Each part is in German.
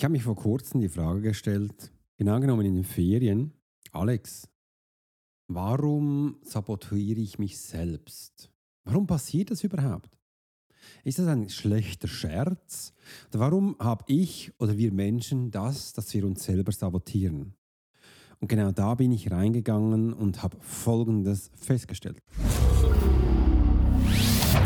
Ich habe mich vor kurzem die Frage gestellt, genau genommen in den Ferien, Alex, warum sabotiere ich mich selbst? Warum passiert das überhaupt? Ist das ein schlechter Scherz? Oder warum habe ich oder wir Menschen das, dass wir uns selber sabotieren? Und genau da bin ich reingegangen und habe Folgendes festgestellt.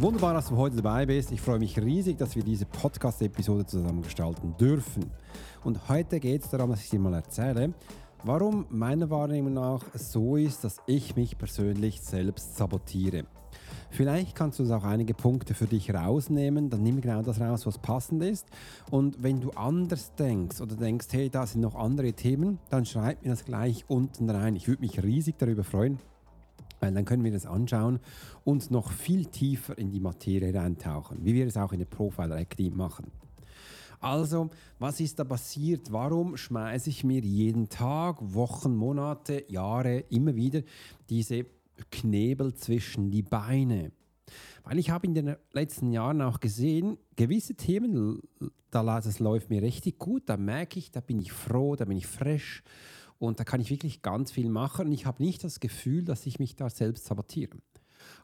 Wunderbar, dass du heute dabei bist. Ich freue mich riesig, dass wir diese Podcast-Episode zusammen gestalten dürfen. Und heute geht es darum, dass ich dir mal erzähle, warum meiner Wahrnehmung nach so ist, dass ich mich persönlich selbst sabotiere. Vielleicht kannst du uns auch einige Punkte für dich rausnehmen, dann nimm genau das raus, was passend ist. Und wenn du anders denkst oder denkst, hey, da sind noch andere Themen, dann schreib mir das gleich unten rein. Ich würde mich riesig darüber freuen weil dann können wir das anschauen und noch viel tiefer in die Materie reintauchen, wie wir es auch in der Profiler Academy machen. Also, was ist da passiert? Warum schmeiße ich mir jeden Tag, Wochen, Monate, Jahre immer wieder diese Knebel zwischen die Beine? Weil ich habe in den letzten Jahren auch gesehen, gewisse Themen, da das läuft mir richtig gut, da merke ich, da bin ich froh, da bin ich fresh und da kann ich wirklich ganz viel machen und ich habe nicht das Gefühl, dass ich mich da selbst sabotiere.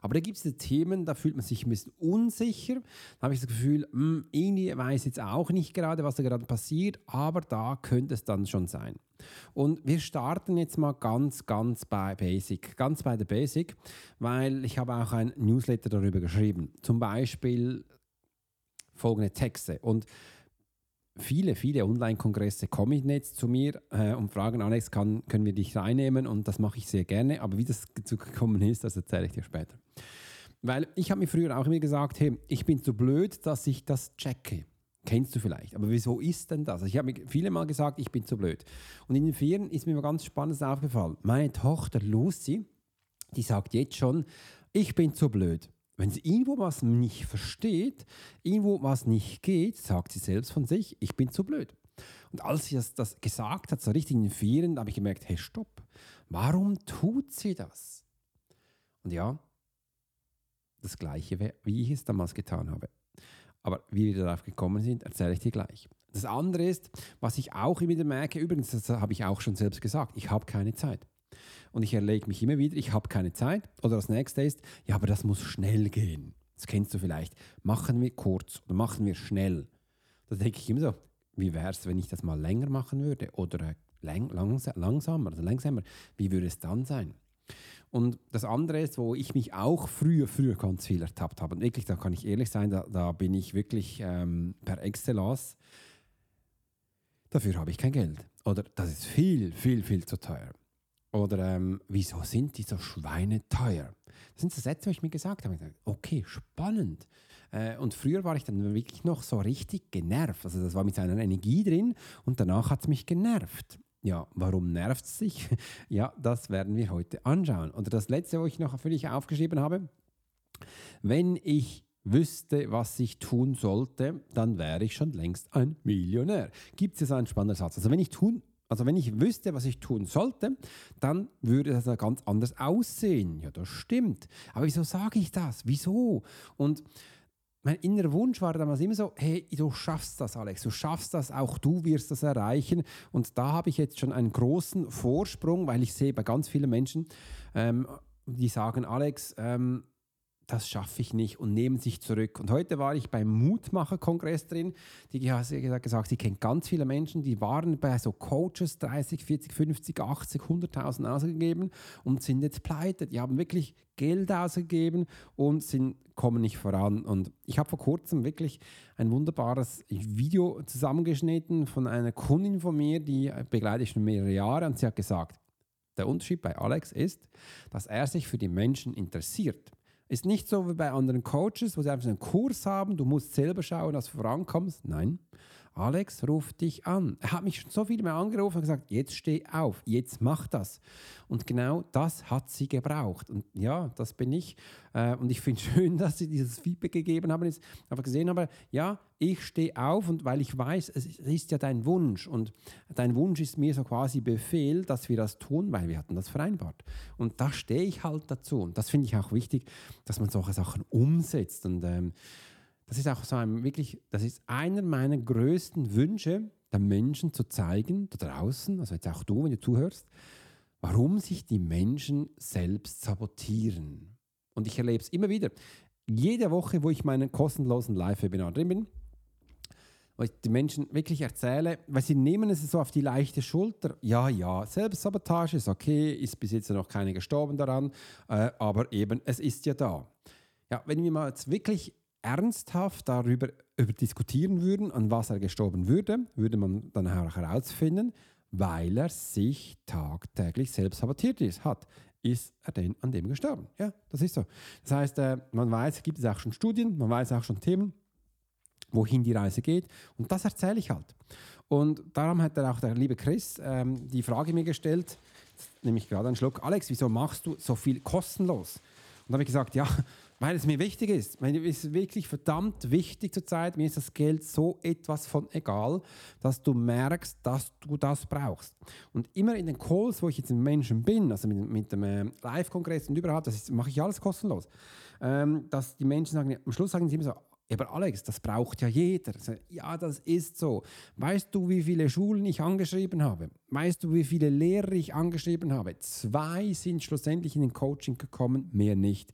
Aber da gibt es Themen, da fühlt man sich ein bisschen unsicher. Da habe ich das Gefühl, mh, hm, irgendwie weiß jetzt auch nicht gerade, was da gerade passiert, aber da könnte es dann schon sein. Und wir starten jetzt mal ganz, ganz bei Basic, ganz bei der Basic, weil ich habe auch ein Newsletter darüber geschrieben. Zum Beispiel folgende Texte. Und viele, viele Online-Kongresse kommen jetzt zu mir äh, und fragen, Alex, kann, können wir dich reinnehmen? Und das mache ich sehr gerne. Aber wie das dazu gekommen ist, das erzähle ich dir später. Weil ich habe mir früher auch immer gesagt, hey, ich bin zu blöd, dass ich das checke. Kennst du vielleicht. Aber wieso ist denn das? Ich habe mir viele Mal gesagt, ich bin zu blöd. Und in den Ferien ist mir ganz Spannendes aufgefallen. Meine Tochter Lucy, die sagt jetzt schon, ich bin zu blöd. Wenn sie irgendwo was nicht versteht, irgendwo was nicht geht, sagt sie selbst von sich, ich bin zu blöd. Und als sie das, das gesagt hat, so richtig in den Vieren, habe ich gemerkt, hey, stopp, warum tut sie das? Und ja, das Gleiche, wie ich es damals getan habe. Aber wie wir darauf gekommen sind, erzähle ich dir gleich. Das andere ist, was ich auch immer merke, übrigens, das habe ich auch schon selbst gesagt, ich habe keine Zeit und ich erlege mich immer wieder, ich habe keine Zeit. Oder das nächste ist, ja, aber das muss schnell gehen. Das kennst du vielleicht. Machen wir kurz oder machen wir schnell. Da denke ich immer so, wie wäre es, wenn ich das mal länger machen würde oder lang, langs langsamer oder langsamer? Wie würde es dann sein? Und das andere ist, wo ich mich auch früher, früher ganz viel ertappt habe. Und wirklich, da kann ich ehrlich sein, da, da bin ich wirklich ähm, per Excellence. Dafür habe ich kein Geld. Oder das ist viel, viel, viel zu teuer. Oder ähm, wieso sind die so schweineteuer? Das sind so Sätze, die ich mir gesagt habe. Okay, spannend. Äh, und früher war ich dann wirklich noch so richtig genervt. Also das war mit seiner Energie drin und danach hat es mich genervt. Ja, warum nervt es sich? ja, das werden wir heute anschauen. Und das letzte, was ich noch für dich aufgeschrieben habe, wenn ich wüsste, was ich tun sollte, dann wäre ich schon längst ein Millionär. Gibt es einen spannenden Satz? Also wenn ich tun also wenn ich wüsste, was ich tun sollte, dann würde das ja ganz anders aussehen. Ja, das stimmt. Aber wieso sage ich das? Wieso? Und mein innerer Wunsch war damals immer so, hey, du schaffst das, Alex, du schaffst das, auch du wirst das erreichen. Und da habe ich jetzt schon einen großen Vorsprung, weil ich sehe bei ganz vielen Menschen, ähm, die sagen, Alex, ähm, das schaffe ich nicht und nehmen sich zurück. Und heute war ich beim Mutmacher-Kongress drin. Die hat gesagt, sie kennt ganz viele Menschen, die waren bei so Coaches 30, 40, 50, 80, 100.000 ausgegeben und sind jetzt pleite. Die haben wirklich Geld ausgegeben und sind, kommen nicht voran. Und ich habe vor kurzem wirklich ein wunderbares Video zusammengeschnitten von einer Kundin von mir, die begleite ich schon mehrere Jahre und sie hat gesagt, der Unterschied bei Alex ist, dass er sich für die Menschen interessiert. Ist nicht so wie bei anderen Coaches, wo sie einfach einen Kurs haben, du musst selber schauen, dass du vorankommst. Nein, Alex ruft dich an. Er hat mich schon so viel mehr angerufen und gesagt, jetzt steh auf, jetzt mach das. Und genau das hat sie gebraucht. Und ja, das bin ich. Äh, und ich finde schön, dass sie dieses Feedback gegeben haben, jetzt aber gesehen habe, ja, ich stehe auf und weil ich weiß, es ist ja dein Wunsch und dein Wunsch ist mir so quasi Befehl, dass wir das tun, weil wir hatten das vereinbart. Und da stehe ich halt dazu. Und das finde ich auch wichtig, dass man solche Sachen umsetzt. Und ähm, das ist auch so ein wirklich, das ist einer meiner größten Wünsche, den Menschen zu zeigen, da draußen, also jetzt auch du, wenn du zuhörst, warum sich die Menschen selbst sabotieren. Und ich erlebe es immer wieder. Jede Woche, wo ich meinen kostenlosen Live-Webinar drin bin, wo ich die Menschen wirklich erzähle, weil sie nehmen es so auf die leichte Schulter. Ja, ja, Selbstsabotage ist okay, ist bis jetzt noch keiner gestorben daran, äh, aber eben, es ist ja da. Ja, wenn wir mal jetzt wirklich ernsthaft darüber über diskutieren würden, an was er gestorben würde, würde man dann auch herausfinden, weil er sich tagtäglich selbst sabotiert ist, hat. Ist er denn an dem gestorben? Ja, das ist so. Das heißt, äh, man weiß, gibt es auch schon Studien, man weiß auch schon Themen, wohin die Reise geht. Und das erzähle ich halt. Und darum hat er auch der liebe Chris ähm, die Frage mir gestellt, nehme ich gerade einen Schluck, Alex, wieso machst du so viel kostenlos? Und da habe ich gesagt, ja, weil es mir wichtig ist. Mir ist wirklich verdammt wichtig zur Zeit. Mir ist das Geld so etwas von egal, dass du merkst, dass du das brauchst. Und immer in den Calls, wo ich jetzt mit Menschen bin, also mit, mit dem äh, Live-Kongress und überhaupt, das mache ich alles kostenlos. Ähm, dass die Menschen sagen, am Schluss sagen sie immer so, aber Alex, das braucht ja jeder. Ja, das ist so. Weißt du, wie viele Schulen ich angeschrieben habe? Weißt du, wie viele Lehrer ich angeschrieben habe? Zwei sind schlussendlich in den Coaching gekommen, mehr nicht.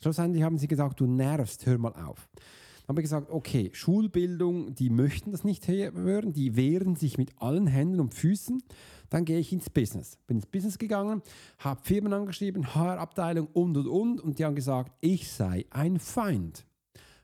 Schlussendlich haben sie gesagt, du nervst, hör mal auf. Dann habe ich gesagt, okay, Schulbildung, die möchten das nicht hören, die wehren sich mit allen Händen und Füßen. Dann gehe ich ins Business. Bin ins Business gegangen, habe Firmen angeschrieben, HR-Abteilung und und und und die haben gesagt, ich sei ein Feind.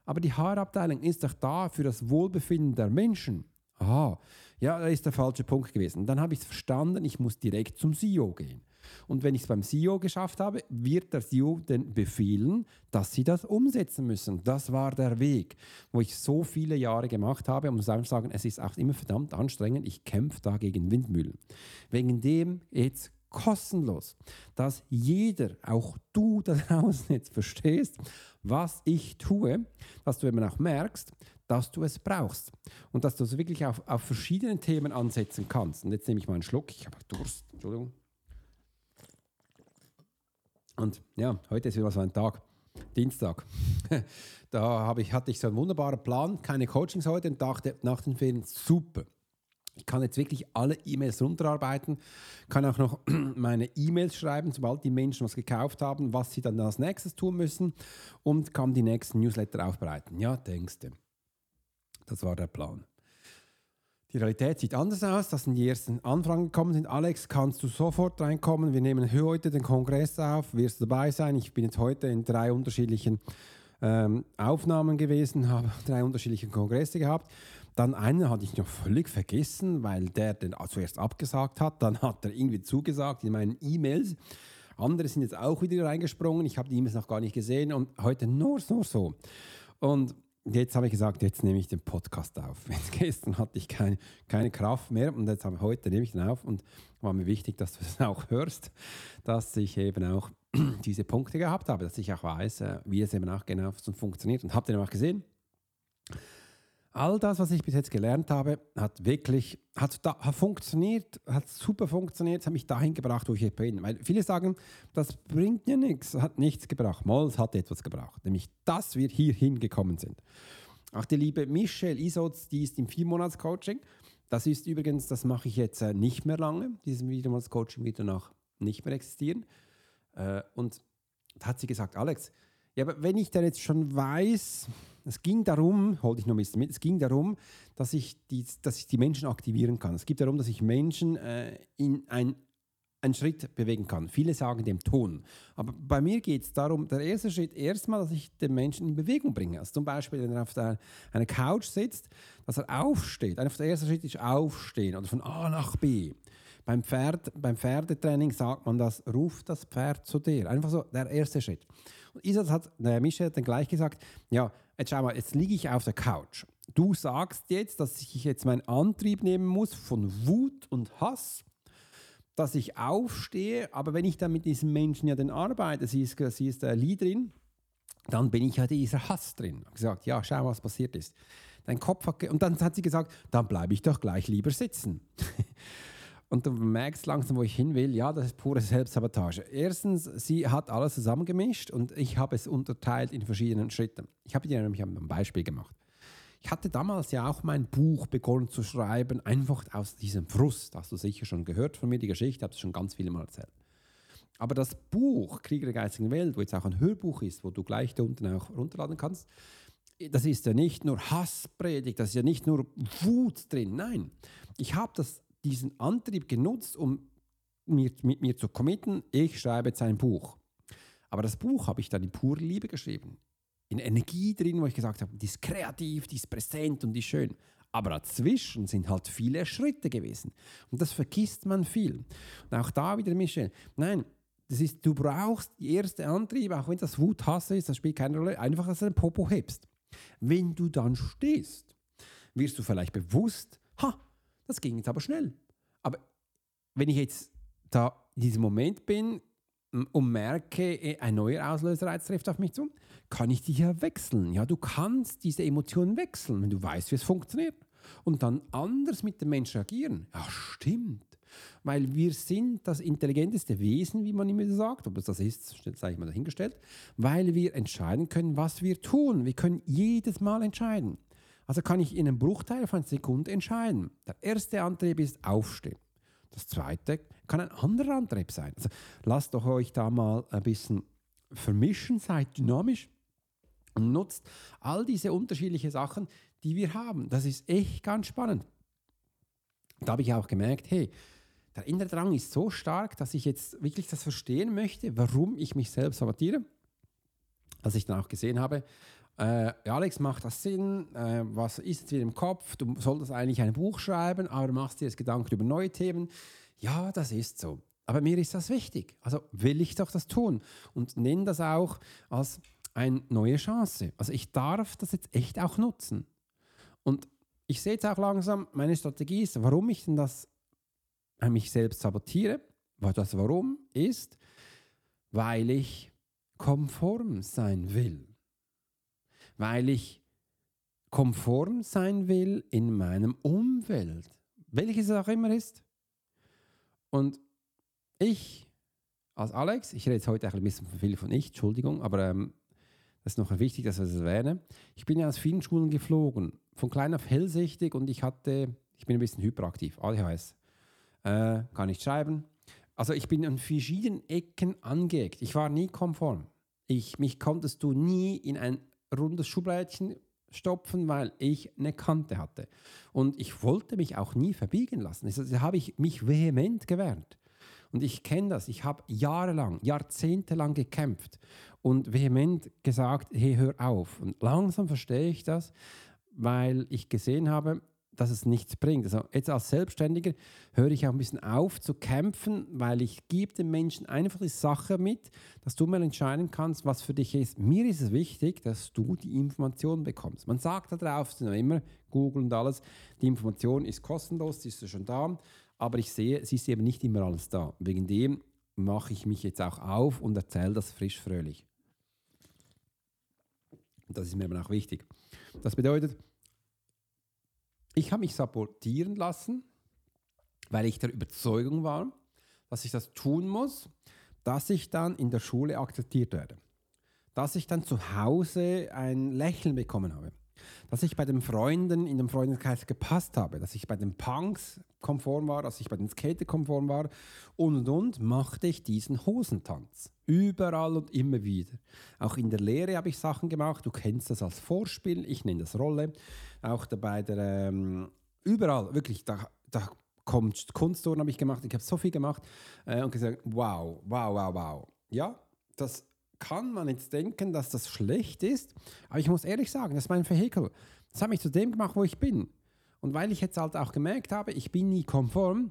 Aber die HR-Abteilung ist doch da für das Wohlbefinden der Menschen. Aha, ja, da ist der falsche Punkt gewesen. Dann habe ich es verstanden, ich muss direkt zum CEO gehen. Und wenn ich es beim CEO geschafft habe, wird der CEO dann befehlen, dass sie das umsetzen müssen. Das war der Weg, wo ich so viele Jahre gemacht habe und muss einfach sagen, es ist auch immer verdammt anstrengend. Ich kämpfe da gegen Windmühlen. Wegen dem jetzt kostenlos, dass jeder, auch du da draußen jetzt verstehst, was ich tue, dass du eben auch merkst, dass du es brauchst und dass du es wirklich auf, auf verschiedenen Themen ansetzen kannst. Und jetzt nehme ich mal einen Schluck, ich habe Durst, Entschuldigung. Und ja, heute ist wieder so ein Tag, Dienstag. da ich, hatte ich so einen wunderbaren Plan, keine Coachings heute und dachte nach den Ferien, super. Ich kann jetzt wirklich alle E-Mails runterarbeiten, kann auch noch meine E-Mails schreiben, sobald die Menschen was gekauft haben, was sie dann als nächstes tun müssen und kann die nächsten Newsletter aufbereiten. Ja, denkst du. Das war der Plan. Die Realität sieht anders aus. Das sind die ersten Anfragen gekommen sind. Alex, kannst du sofort reinkommen? Wir nehmen heute den Kongress auf. Wirst du dabei sein? Ich bin jetzt heute in drei unterschiedlichen ähm, Aufnahmen gewesen, habe drei unterschiedliche Kongresse gehabt. Dann einen hatte ich noch völlig vergessen, weil der den zuerst abgesagt hat. Dann hat er irgendwie zugesagt in meinen E-Mails. Andere sind jetzt auch wieder reingesprungen. Ich habe die E-Mails noch gar nicht gesehen und heute nur, nur so. Und jetzt habe ich gesagt, jetzt nehme ich den Podcast auf. Gestern hatte ich keine, keine Kraft mehr und jetzt habe, heute nehme ich den auf und war mir wichtig, dass du das auch hörst, dass ich eben auch diese Punkte gehabt habe, dass ich auch weiß, äh, wie es eben auch genau funktioniert und habe den auch gesehen. All das, was ich bis jetzt gelernt habe, hat wirklich hat, da, hat funktioniert, hat super funktioniert, hat mich dahin gebracht, wo ich bin. Weil viele sagen, das bringt ja nichts, hat nichts gebracht. Mols hat etwas gebracht, nämlich dass wir hier hingekommen sind. Auch die liebe Michelle Isotz, die ist im Viermonats-Coaching. Das ist übrigens, das mache ich jetzt äh, nicht mehr lange. Dieses Viermonats-Coaching wird danach nicht mehr existieren. Äh, und da hat sie gesagt, Alex, Ja, aber wenn ich dann jetzt schon weiß, es ging darum, hol dich noch ein bisschen mit, es ging darum, dass ich die, dass ich die Menschen aktivieren kann. Es geht darum, dass ich Menschen äh, in ein einen Schritt bewegen kann. Viele sagen dem Ton. Aber bei mir geht es darum, der erste Schritt erstmal, dass ich den Menschen in Bewegung bringe. Also zum Beispiel, wenn er auf der, einer Couch sitzt, dass er aufsteht. Einfach der erste Schritt ist aufstehen oder von A nach B. Beim, Pferd, beim Pferdetraining sagt man das, ruf das Pferd zu dir. Einfach so der erste Schritt. Und Isas hat, äh, Michel hat dann gleich gesagt, ja, jetzt schau mal, jetzt liege ich auf der Couch. Du sagst jetzt, dass ich jetzt meinen Antrieb nehmen muss von Wut und Hass dass ich aufstehe, aber wenn ich dann mit diesem Menschen ja dann arbeite, sie ist, sie ist der Leaderin, dann bin ich ja dieser Hass drin. Ich gesagt, ja, schau, was passiert ist. Dein Kopf hat, und dann hat sie gesagt, dann bleibe ich doch gleich lieber sitzen. und du merkst langsam, wo ich hin will, ja, das ist pure Selbstsabotage. Erstens, sie hat alles zusammengemischt und ich habe es unterteilt in verschiedenen Schritten. Ich habe dir nämlich ein Beispiel gemacht. Ich hatte damals ja auch mein Buch begonnen zu schreiben, einfach aus diesem Frust. Hast du sicher schon gehört von mir, die Geschichte, habe es schon ganz viele Mal erzählt. Aber das Buch Krieger der geistigen Welt, wo jetzt auch ein Hörbuch ist, wo du gleich da unten auch runterladen kannst, das ist ja nicht nur Hasspredigt, das ist ja nicht nur Wut drin. Nein, ich habe diesen Antrieb genutzt, um mir, mit mir zu committen, ich schreibe jetzt ein Buch. Aber das Buch habe ich dann in pure Liebe geschrieben in Energie drin, wo ich gesagt habe, die ist kreativ, die ist präsent und die ist schön. Aber dazwischen sind halt viele Schritte gewesen. Und das vergisst man viel. Und auch da wieder, Michel, nein, das ist, du brauchst die erste Antrieb, auch wenn das Wut, Hasse ist, das spielt keine Rolle, einfach, dass du den Popo hebst. Wenn du dann stehst, wirst du vielleicht bewusst, ha, das ging jetzt aber schnell. Aber wenn ich jetzt da in diesem Moment bin, und merke, eh, ein neuer Auslöserreiz trifft auf mich zu, kann ich die ja wechseln. Ja, du kannst diese Emotionen wechseln, wenn du weißt, wie es funktioniert. Und dann anders mit dem Menschen agieren. Ja, stimmt. Weil wir sind das intelligenteste Wesen, wie man immer sagt. Ob es das ist, sage ich mal dahingestellt. Weil wir entscheiden können, was wir tun. Wir können jedes Mal entscheiden. Also kann ich in einem Bruchteil von einer Sekunde entscheiden. Der erste Antrieb ist Aufstehen. Das zweite kann ein anderer Antrieb sein. Also lasst doch euch da mal ein bisschen vermischen, seid dynamisch und nutzt all diese unterschiedlichen Sachen, die wir haben. Das ist echt ganz spannend. Da habe ich auch gemerkt, hey, der innere Drang ist so stark, dass ich jetzt wirklich das verstehen möchte, warum ich mich selbst sabotiere. Als ich dann auch gesehen habe, äh, Alex, macht das Sinn? Äh, was ist jetzt wieder im Kopf? Du solltest eigentlich ein Buch schreiben, aber machst dir jetzt Gedanken über neue Themen. Ja, das ist so. Aber mir ist das wichtig. Also will ich doch das tun und nenne das auch als eine neue Chance. Also ich darf das jetzt echt auch nutzen. Und ich sehe jetzt auch langsam, meine Strategie ist, warum ich denn das mich selbst sabotiere. Das Warum ist, weil ich konform sein will weil ich konform sein will in meinem Umfeld, welches es auch immer ist. Und ich als Alex, ich rede jetzt heute ein bisschen viel von ich, Entschuldigung, aber ähm, das ist noch wichtig, dass ich das erwähne. Ich bin ja aus vielen Schulen geflogen, von klein auf hellsichtig und ich hatte, ich bin ein bisschen hyperaktiv, ADHS. Äh, kann nicht schreiben. Also ich bin an verschiedenen Ecken angeeckt. Ich war nie konform. Ich, mich konntest du nie in ein rundes Schublädchen stopfen, weil ich eine Kante hatte. Und ich wollte mich auch nie verbiegen lassen. Also, da habe ich mich vehement gewehrt. Und ich kenne das. Ich habe jahrelang, jahrzehntelang gekämpft und vehement gesagt, hey, hör auf. Und langsam verstehe ich das, weil ich gesehen habe, dass es nichts bringt. Also jetzt als Selbstständiger höre ich auch ein bisschen auf zu kämpfen, weil ich gebe den Menschen einfach die Sache mit, dass du mal entscheiden kannst, was für dich ist. Mir ist es wichtig, dass du die Information bekommst. Man sagt da drauf, immer Google und alles, die Information ist kostenlos, die ist schon da, aber ich sehe, sie ist eben nicht immer alles da. Wegen dem mache ich mich jetzt auch auf und erzähle das frisch fröhlich. Das ist mir eben auch wichtig. Das bedeutet, ich habe mich sabotieren lassen, weil ich der Überzeugung war, dass ich das tun muss, dass ich dann in der Schule akzeptiert werde. Dass ich dann zu Hause ein Lächeln bekommen habe. dass ich bei den Freunden in dem Freundeskreis gepasst habe, dass ich bei den Punks konform war, dass ich bei den Skater konform war und und und, machte ich diesen Hosentanz. Überall und immer wieder. Auch in der Lehre habe ich Sachen gemacht. Du kennst das als Vorspiel, ich nenne das Rolle. Auch bei der, ähm, überall, wirklich, da, da kommt Kunstturnen habe ich gemacht. Ich habe so viel gemacht äh, und gesagt, wow, wow, wow, wow. Ja, das kann man jetzt denken, dass das schlecht ist, aber ich muss ehrlich sagen, das ist mein Vehikel. Das hat mich zu dem gemacht, wo ich bin. Und weil ich jetzt halt auch gemerkt habe, ich bin nie konform,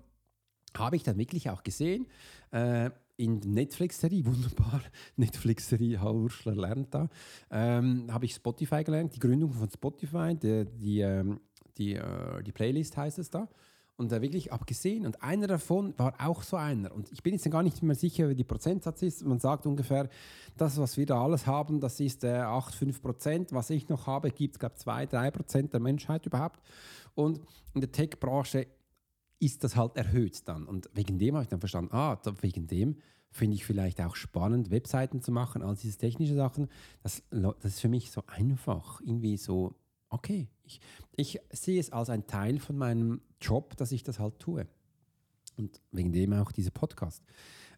habe ich dann wirklich auch gesehen, äh, in der Netflix-Serie, wunderbar, Netflix-Serie, Ursula lernt da, ähm, habe ich Spotify gelernt, die Gründung von Spotify, die, die, ähm, die, äh, die Playlist heißt es da und da wirklich abgesehen. Und einer davon war auch so einer. Und ich bin jetzt gar nicht mehr sicher, wie die Prozentsatz ist. Man sagt ungefähr, das, was wir da alles haben, das ist äh, 8, 5 Prozent. Was ich noch habe, gibt es, glaube ich, 2, 3 Prozent der Menschheit überhaupt. Und in der Tech-Branche ist das halt erhöht dann. Und wegen dem habe ich dann verstanden, ah, wegen dem finde ich vielleicht auch spannend, Webseiten zu machen, all diese technischen Sachen. Das, das ist für mich so einfach, irgendwie so okay, ich, ich sehe es als ein Teil von meinem Job, dass ich das halt tue. Und wegen dem auch dieser Podcast.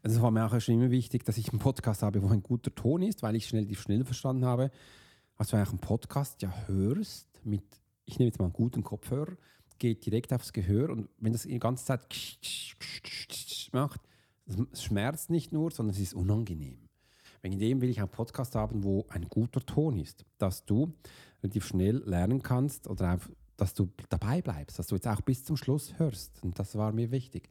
Also es war mir auch schon immer wichtig, dass ich einen Podcast habe, wo ein guter Ton ist, weil ich schnell schnell verstanden habe. Als du eigentlich einen Podcast ja hörst, mit, ich nehme jetzt mal einen guten Kopfhörer, geht direkt aufs Gehör und wenn das die ganze Zeit macht, es schmerzt nicht nur, sondern es ist unangenehm. Wegen dem will ich einen Podcast haben, wo ein guter Ton ist, dass du relativ schnell lernen kannst oder einfach, dass du dabei bleibst, dass du jetzt auch bis zum Schluss hörst. Und das war mir wichtig.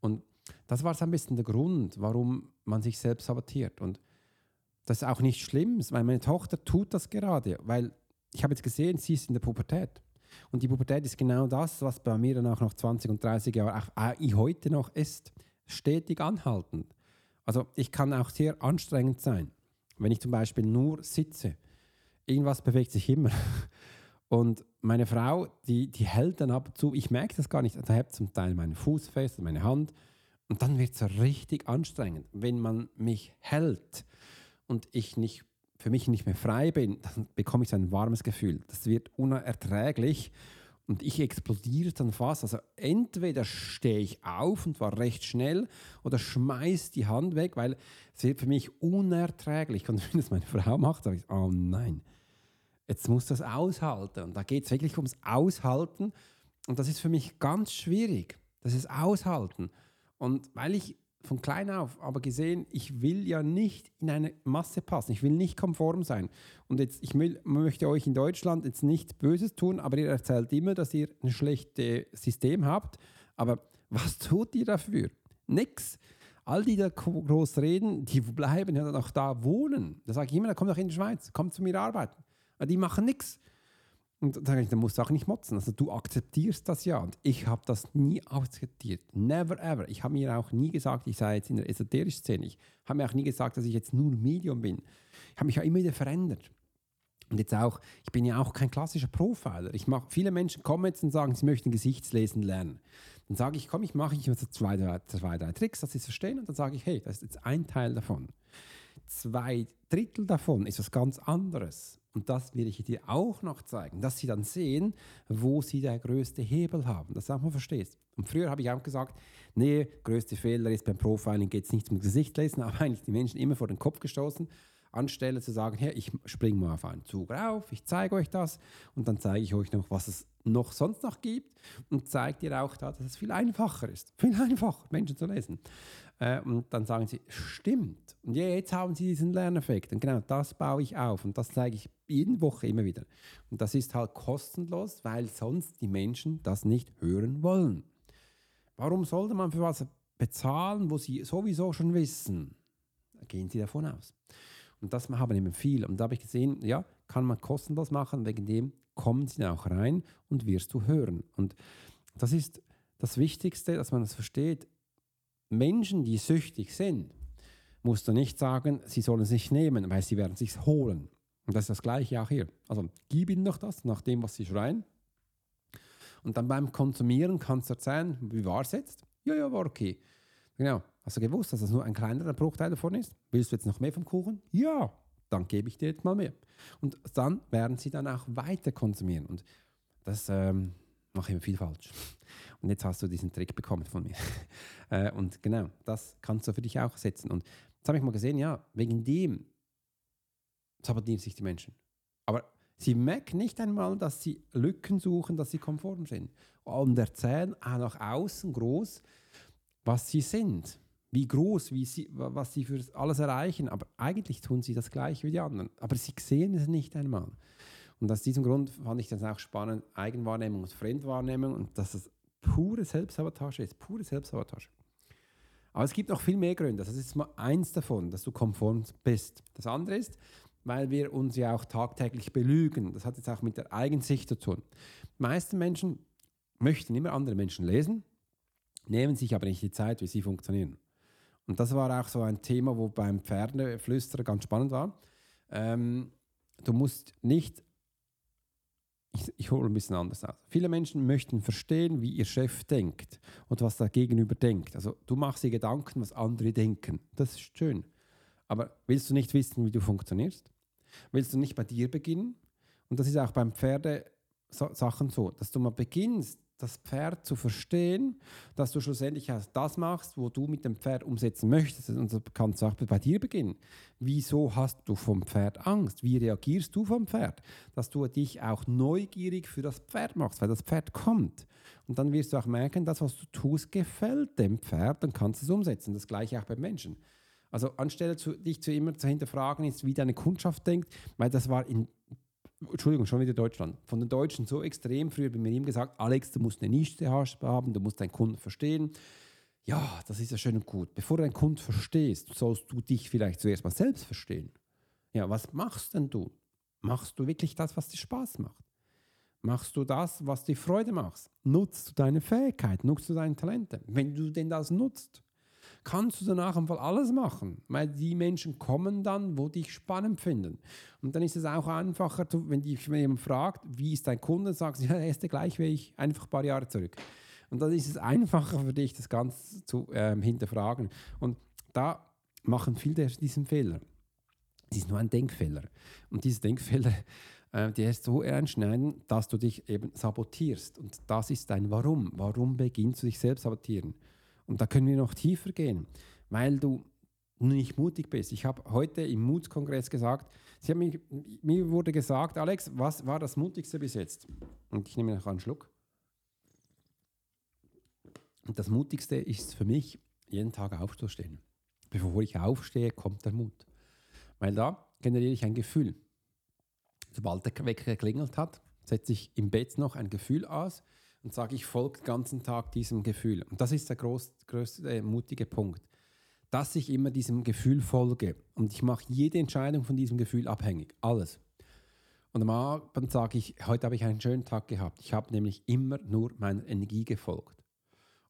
Und das war so ein bisschen der Grund, warum man sich selbst sabotiert. Und das ist auch nicht schlimm, weil meine Tochter tut das gerade, weil ich habe jetzt gesehen, sie ist in der Pubertät. Und die Pubertät ist genau das, was bei mir dann auch noch 20 und 30 Jahre auch, heute noch ist. Stetig anhaltend. Also ich kann auch sehr anstrengend sein, wenn ich zum Beispiel nur sitze irgendwas bewegt sich immer. Und meine Frau, die, die hält dann ab und zu, ich merke das gar nicht, da hebt zum Teil meinen Fuß fest, meine Hand. Und dann wird es richtig anstrengend. Wenn man mich hält und ich nicht, für mich nicht mehr frei bin, dann bekomme ich so ein warmes Gefühl. Das wird unerträglich und ich explodiere dann fast. Also entweder stehe ich auf und war recht schnell oder schmeiß die Hand weg, weil es wird für mich unerträglich. Und wenn es meine Frau macht, sage ich, oh nein, jetzt muss das aushalten. Und da geht es wirklich ums Aushalten. Und das ist für mich ganz schwierig. Das ist Aushalten. Und weil ich von klein auf aber gesehen, ich will ja nicht in eine Masse passen, ich will nicht konform sein. Und jetzt, ich will, möchte euch in Deutschland jetzt nichts Böses tun, aber ihr erzählt immer, dass ihr ein schlechtes System habt. Aber was tut ihr dafür? Nix. All die da groß reden, die bleiben ja dann auch da wohnen. Da sage ich immer, da kommt doch in die Schweiz, kommt zu mir arbeiten. Die machen nichts. Und dann sage ich, dann musst du auch nicht motzen. Also du akzeptierst das ja. Und ich habe das nie akzeptiert. Never ever. Ich habe mir auch nie gesagt, ich sei jetzt in der esoterischen Szene. Ich habe mir auch nie gesagt, dass ich jetzt nur Medium bin. Ich habe mich ja immer wieder verändert. Und jetzt auch, ich bin ja auch kein klassischer Profiler. Ich mache, viele Menschen kommen jetzt und sagen, sie möchten Gesichtslesen lernen. Dann sage ich, komm, ich mache ich zwei, drei, zwei, drei Tricks, dass sie es verstehen. Und dann sage ich, hey, das ist jetzt ein Teil davon. Zwei Drittel davon ist was ganz anderes. Und das werde ich dir auch noch zeigen, dass sie dann sehen, wo sie der größte Hebel haben. Das auch mal verstehst. Und früher habe ich auch gesagt, nee, größte Fehler ist beim Profiling geht es nicht zum Gesicht lesen, aber eigentlich die Menschen immer vor den Kopf gestoßen, anstelle zu sagen, hey, ich springe mal auf einen Zug rauf, ich zeige euch das und dann zeige ich euch noch, was es noch sonst noch gibt und zeige dir auch da, dass es viel einfacher ist. Viel einfacher, Menschen zu lesen. Äh, und dann sagen sie, stimmt. Und jetzt haben sie diesen Lerneffekt. Und genau das baue ich auf. Und das zeige ich jede Woche immer wieder. Und das ist halt kostenlos, weil sonst die Menschen das nicht hören wollen. Warum sollte man für was bezahlen, wo sie sowieso schon wissen? Gehen sie davon aus. Und das haben eben viel. Und da habe ich gesehen, ja, kann man kostenlos machen, wegen dem kommen sie auch rein und wirst du hören. Und das ist das Wichtigste, dass man das versteht. Menschen, die süchtig sind, musst du nicht sagen, sie sollen es nicht nehmen, weil sie werden es sich holen. Und das ist das Gleiche auch hier. Also gib ihnen doch das, nach dem, was sie schreien. Und dann beim Konsumieren kannst du erzählen, wie war es jetzt? Ja, ja, war okay. Genau. Hast du gewusst, dass das nur ein kleinerer Bruchteil davon ist? Willst du jetzt noch mehr vom Kuchen? Ja. dann gebe ich dir jetzt mal mehr. Und dann werden sie dann auch weiter konsumieren. Und das ähm, mache immer viel falsch. Und jetzt hast du diesen Trick bekommen von mir. äh, und genau, das kannst du für dich auch setzen. Und jetzt habe ich mal gesehen, ja, wegen dem sabotieren sich die Menschen. Aber sie merken nicht einmal, dass sie Lücken suchen, dass sie konform sind. Und erzählen auch nach außen groß, was sie sind. Wie groß, wie sie, was sie für alles erreichen. Aber eigentlich tun sie das gleiche wie die anderen. Aber sie sehen es nicht einmal. Und aus diesem Grund fand ich das auch spannend, Eigenwahrnehmung und Fremdwahrnehmung und dass es pure Selbstsabotage ist, pure Selbstsabotage. Aber es gibt noch viel mehr Gründe. Das ist mal eins davon, dass du konform bist. Das andere ist, weil wir uns ja auch tagtäglich belügen. Das hat jetzt auch mit der Eigensicht zu tun. Die meisten Menschen möchten immer andere Menschen lesen, nehmen sich aber nicht die Zeit, wie sie funktionieren. Und das war auch so ein Thema, wo beim Pferdeflüsterer ganz spannend war. Ähm, du musst nicht, ich, ich hole ein bisschen anders aus. Viele Menschen möchten verstehen, wie ihr Chef denkt und was der Gegenüber denkt. Also du machst dir Gedanken, was andere denken. Das ist schön. Aber willst du nicht wissen, wie du funktionierst? Willst du nicht bei dir beginnen? Und das ist auch beim Pferdesachen so, dass du mal beginnst, das Pferd zu verstehen, dass du schlussendlich das machst, wo du mit dem Pferd umsetzen möchtest. Und das kannst du auch bei dir beginnen. Wieso hast du vom Pferd Angst? Wie reagierst du vom Pferd? Dass du dich auch neugierig für das Pferd machst, weil das Pferd kommt. Und dann wirst du auch merken, das, was du tust, gefällt dem Pferd, dann kannst du es umsetzen. Das gleiche auch beim Menschen. Also anstelle zu, dich zu immer zu hinterfragen, ist, wie deine Kundschaft denkt, weil das war in, Entschuldigung, schon wieder Deutschland, von den Deutschen so extrem früher bei mir ihm gesagt, Alex, du musst eine Nische haben, du musst deinen Kunden verstehen. Ja, das ist ja schön und gut. Bevor du deinen Kunden verstehst, sollst du dich vielleicht zuerst mal selbst verstehen. Ja, was machst denn du? Machst du wirklich das, was dir Spaß macht? Machst du das, was dir Freude macht? Nutzt du deine Fähigkeit? Nutzt du deine Talente? Wenn du denn das nutzt, kannst du danach einfach alles machen, weil die Menschen kommen dann, wo dich spannend finden. Und dann ist es auch einfacher, wenn dich jemand fragt, wie ist dein Kunde, sagst du, ja, er ist der gleich wie ich, einfach ein paar Jahre zurück. Und dann ist es einfacher für dich, das Ganze zu ähm, hinterfragen. Und da machen viele diesen Fehler. Es ist nur ein Denkfehler. Und dieser Denkfehler, äh, der ist so einschneidend, dass du dich eben sabotierst. Und das ist dein Warum. Warum beginnst du dich selbst sabotieren? Und da können wir noch tiefer gehen, weil du nicht mutig bist. Ich habe heute im Mutkongress gesagt, mich, mir wurde gesagt, Alex, was war das Mutigste bis jetzt? Und ich nehme noch einen Schluck. Und das Mutigste ist für mich, jeden Tag aufzustehen. Bevor ich aufstehe, kommt der Mut. Weil da generiere ich ein Gefühl. Sobald der Wecker geklingelt hat, setze ich im Bett noch ein Gefühl aus, und sage, ich folge den ganzen Tag diesem Gefühl. Und das ist der groß, größte, äh, mutige Punkt, dass ich immer diesem Gefühl folge. Und ich mache jede Entscheidung von diesem Gefühl abhängig. Alles. Und am Abend sage ich, heute habe ich einen schönen Tag gehabt. Ich habe nämlich immer nur meiner Energie gefolgt.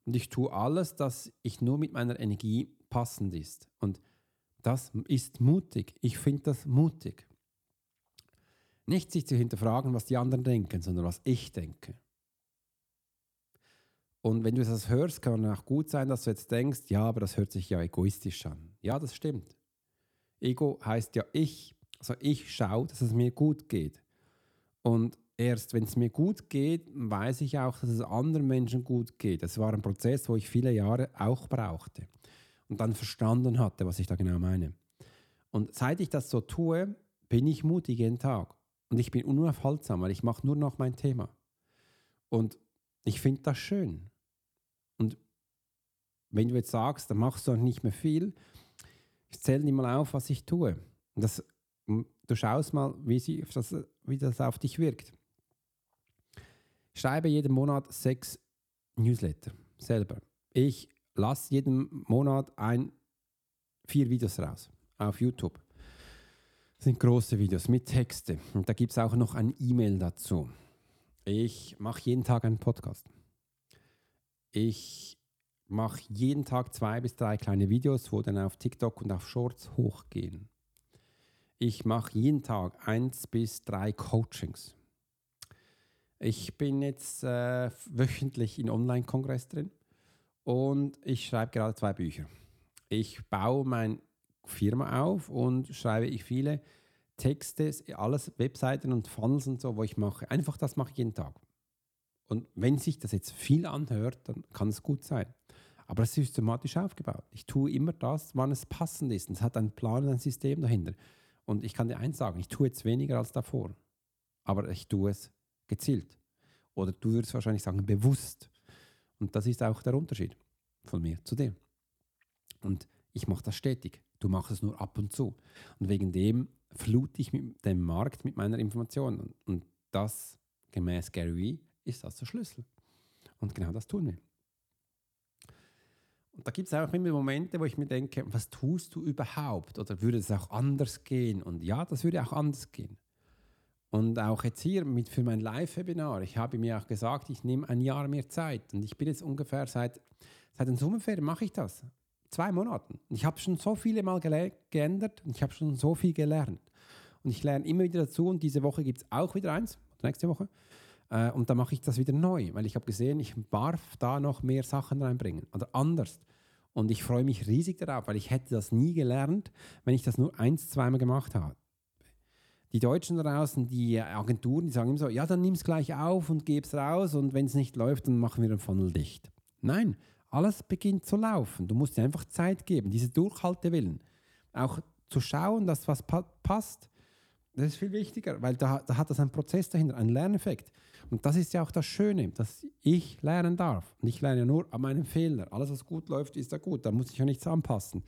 Und ich tue alles, dass ich nur mit meiner Energie passend ist. Und das ist mutig. Ich finde das mutig. Nicht sich zu hinterfragen, was die anderen denken, sondern was ich denke. Und wenn du das hörst, kann auch gut sein, dass du jetzt denkst, ja, aber das hört sich ja egoistisch an. Ja, das stimmt. Ego heißt ja ich. Also ich schaue, dass es mir gut geht. Und erst wenn es mir gut geht, weiß ich auch, dass es anderen Menschen gut geht. Das war ein Prozess, wo ich viele Jahre auch brauchte und dann verstanden hatte, was ich da genau meine. Und seit ich das so tue, bin ich mutig jeden Tag. Und ich bin unaufhaltsam, weil ich mache nur noch mein Thema. Und ich finde das schön. Und wenn du jetzt sagst, dann machst du nicht mehr viel, ich zähle dir mal auf, was ich tue. Und das, du schaust mal, wie, sie, das, wie das auf dich wirkt. Ich schreibe jeden Monat sechs Newsletter selber. Ich lasse jeden Monat ein, vier Videos raus auf YouTube. Das sind große Videos mit Texte. Und da gibt es auch noch ein E-Mail dazu. Ich mache jeden Tag einen Podcast. Ich mache jeden Tag zwei bis drei kleine Videos, wo dann auf TikTok und auf Shorts hochgehen. Ich mache jeden Tag eins bis drei Coachings. Ich bin jetzt äh, wöchentlich in Online-Kongress drin und ich schreibe gerade zwei Bücher. Ich baue meine Firma auf und schreibe ich viele Texte, alles Webseiten und Funnels und so, wo ich mache. Einfach das mache ich jeden Tag. Und wenn sich das jetzt viel anhört, dann kann es gut sein. Aber es ist systematisch aufgebaut. Ich tue immer das, wann es passend ist. Und es hat einen Plan und ein System dahinter. Und ich kann dir eins sagen, ich tue jetzt weniger als davor. Aber ich tue es gezielt. Oder du würdest wahrscheinlich sagen, bewusst. Und das ist auch der Unterschied von mir zu dir. Und ich mache das stetig. Du machst es nur ab und zu. Und wegen dem flute ich dem Markt mit meiner Information. Und das, gemäß Gary Vee, ist das der Schlüssel. Und genau das tun wir. Und da gibt es auch immer Momente, wo ich mir denke, was tust du überhaupt? Oder würde es auch anders gehen? Und ja, das würde auch anders gehen. Und auch jetzt hier mit für mein Live-Webinar, ich habe mir auch gesagt, ich nehme ein Jahr mehr Zeit. Und ich bin jetzt ungefähr seit, seit den Sommerferien mache ich das. Zwei Monaten. Und ich habe schon so viele Mal geändert und ich habe schon so viel gelernt. Und ich lerne immer wieder dazu und diese Woche gibt es auch wieder eins, nächste Woche. Äh, und dann mache ich das wieder neu, weil ich habe gesehen, ich darf da noch mehr Sachen reinbringen oder anders. Und ich freue mich riesig darauf, weil ich hätte das nie gelernt, wenn ich das nur eins, zweimal gemacht habe. Die Deutschen draußen, die Agenturen, die sagen immer so, ja, dann nimm es gleich auf und es raus und wenn es nicht läuft, dann machen wir den Funnel dicht. Nein, alles beginnt zu laufen. Du musst dir einfach Zeit geben, diese Durchhaltewillen. Auch zu schauen, dass was pa passt, das ist viel wichtiger, weil da, da hat das einen Prozess dahinter, einen Lerneffekt. Und das ist ja auch das Schöne, dass ich lernen darf. Und ich lerne ja nur an meinen Fehlern. Alles, was gut läuft, ist ja gut. Da muss ich ja nichts anpassen.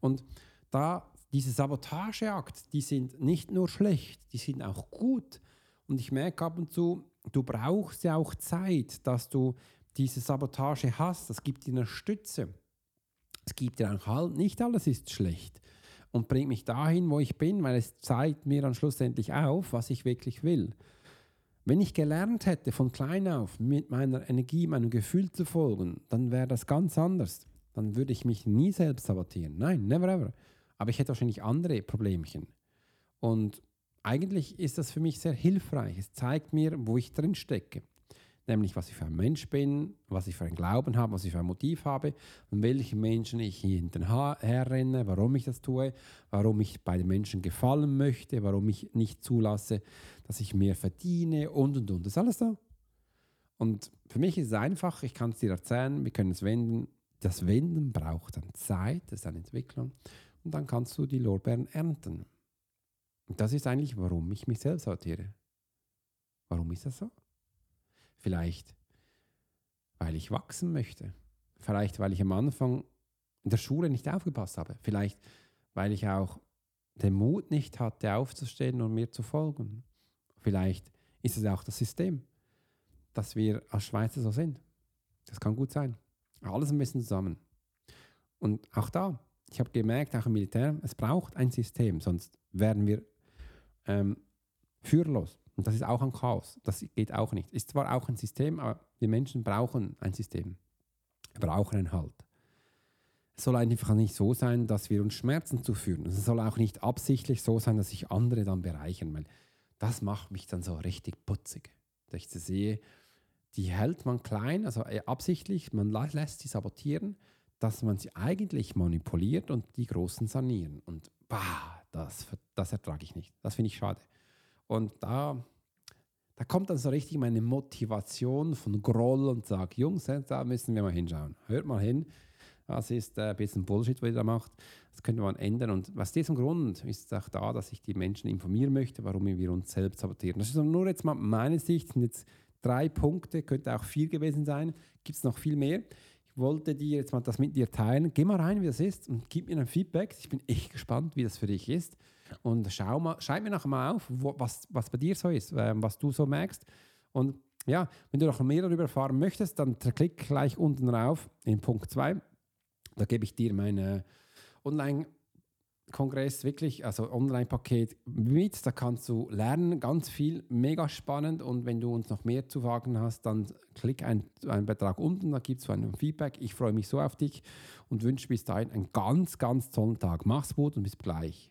Und da diese Sabotageakt, die sind nicht nur schlecht, die sind auch gut. Und ich merke ab und zu, du brauchst ja auch Zeit, dass du diese Sabotage hast. Das gibt dir eine Stütze. Es gibt dir auch Halt. Nicht alles ist schlecht und bringt mich dahin, wo ich bin, weil es zeigt mir dann schlussendlich auf, was ich wirklich will. Wenn ich gelernt hätte, von klein auf mit meiner Energie, meinem Gefühl zu folgen, dann wäre das ganz anders. Dann würde ich mich nie selbst sabotieren. Nein, never ever. Aber ich hätte wahrscheinlich andere Problemchen. Und eigentlich ist das für mich sehr hilfreich. Es zeigt mir, wo ich drin stecke nämlich was ich für ein Mensch bin, was ich für einen Glauben habe, was ich für ein Motiv habe und welchen Menschen ich hinterher renne, warum ich das tue, warum ich bei den Menschen gefallen möchte, warum ich nicht zulasse, dass ich mehr verdiene und und und. Das ist alles da. Und für mich ist es einfach, ich kann es dir erzählen, wir können es wenden. Das Wenden braucht dann Zeit, das ist eine Entwicklung und dann kannst du die Lorbeeren ernten. Und das ist eigentlich, warum ich mich selbst sortiere. Warum ist das so? Vielleicht, weil ich wachsen möchte. Vielleicht, weil ich am Anfang in der Schule nicht aufgepasst habe. Vielleicht, weil ich auch den Mut nicht hatte, aufzustehen und mir zu folgen. Vielleicht ist es auch das System, dass wir als Schweizer so sind. Das kann gut sein. Alles ein bisschen zusammen. Und auch da, ich habe gemerkt, auch im Militär, es braucht ein System, sonst werden wir ähm, führerlos. Und das ist auch ein Chaos. Das geht auch nicht. Ist zwar auch ein System, aber wir Menschen brauchen ein System. Wir brauchen einen Halt. Es soll einfach nicht so sein, dass wir uns Schmerzen zuführen. Es soll auch nicht absichtlich so sein, dass sich andere dann bereichern, weil das macht mich dann so richtig putzig. Dass ich sehe, die hält man klein, also äh, absichtlich, man lässt sie sabotieren, dass man sie eigentlich manipuliert und die Großen sanieren. Und bah, das, das ertrage ich nicht. Das finde ich schade. Und da, da kommt dann so richtig meine Motivation von Groll und sagt, Jungs, da müssen wir mal hinschauen. Hört mal hin. Das ist ein bisschen Bullshit, was ihr da macht. Das könnte man ändern. Und was diesem Grund ist auch da, dass ich die Menschen informieren möchte, warum wir uns selbst sabotieren. Das ist nur jetzt mal meine Sicht. Das sind jetzt drei Punkte, könnte auch vier gewesen sein. Gibt es noch viel mehr? Ich wollte dir jetzt mal das mit dir teilen. Geh mal rein, wie das ist und gib mir ein Feedback. Ich bin echt gespannt, wie das für dich ist. Und schau mal, schreib mir nachher mal auf, wo, was, was bei dir so ist, äh, was du so merkst. Und ja, wenn du noch mehr darüber erfahren möchtest, dann klick gleich unten rauf in Punkt 2. Da gebe ich dir meine Online- Kongress wirklich, also Online-Paket mit, da kannst du lernen, ganz viel, mega spannend und wenn du uns noch mehr zu fragen hast, dann klick einen, einen Betrag unten, da gibt es ein Feedback. Ich freue mich so auf dich und wünsche bis dahin einen ganz, ganz tollen Tag. Mach's gut und bis gleich.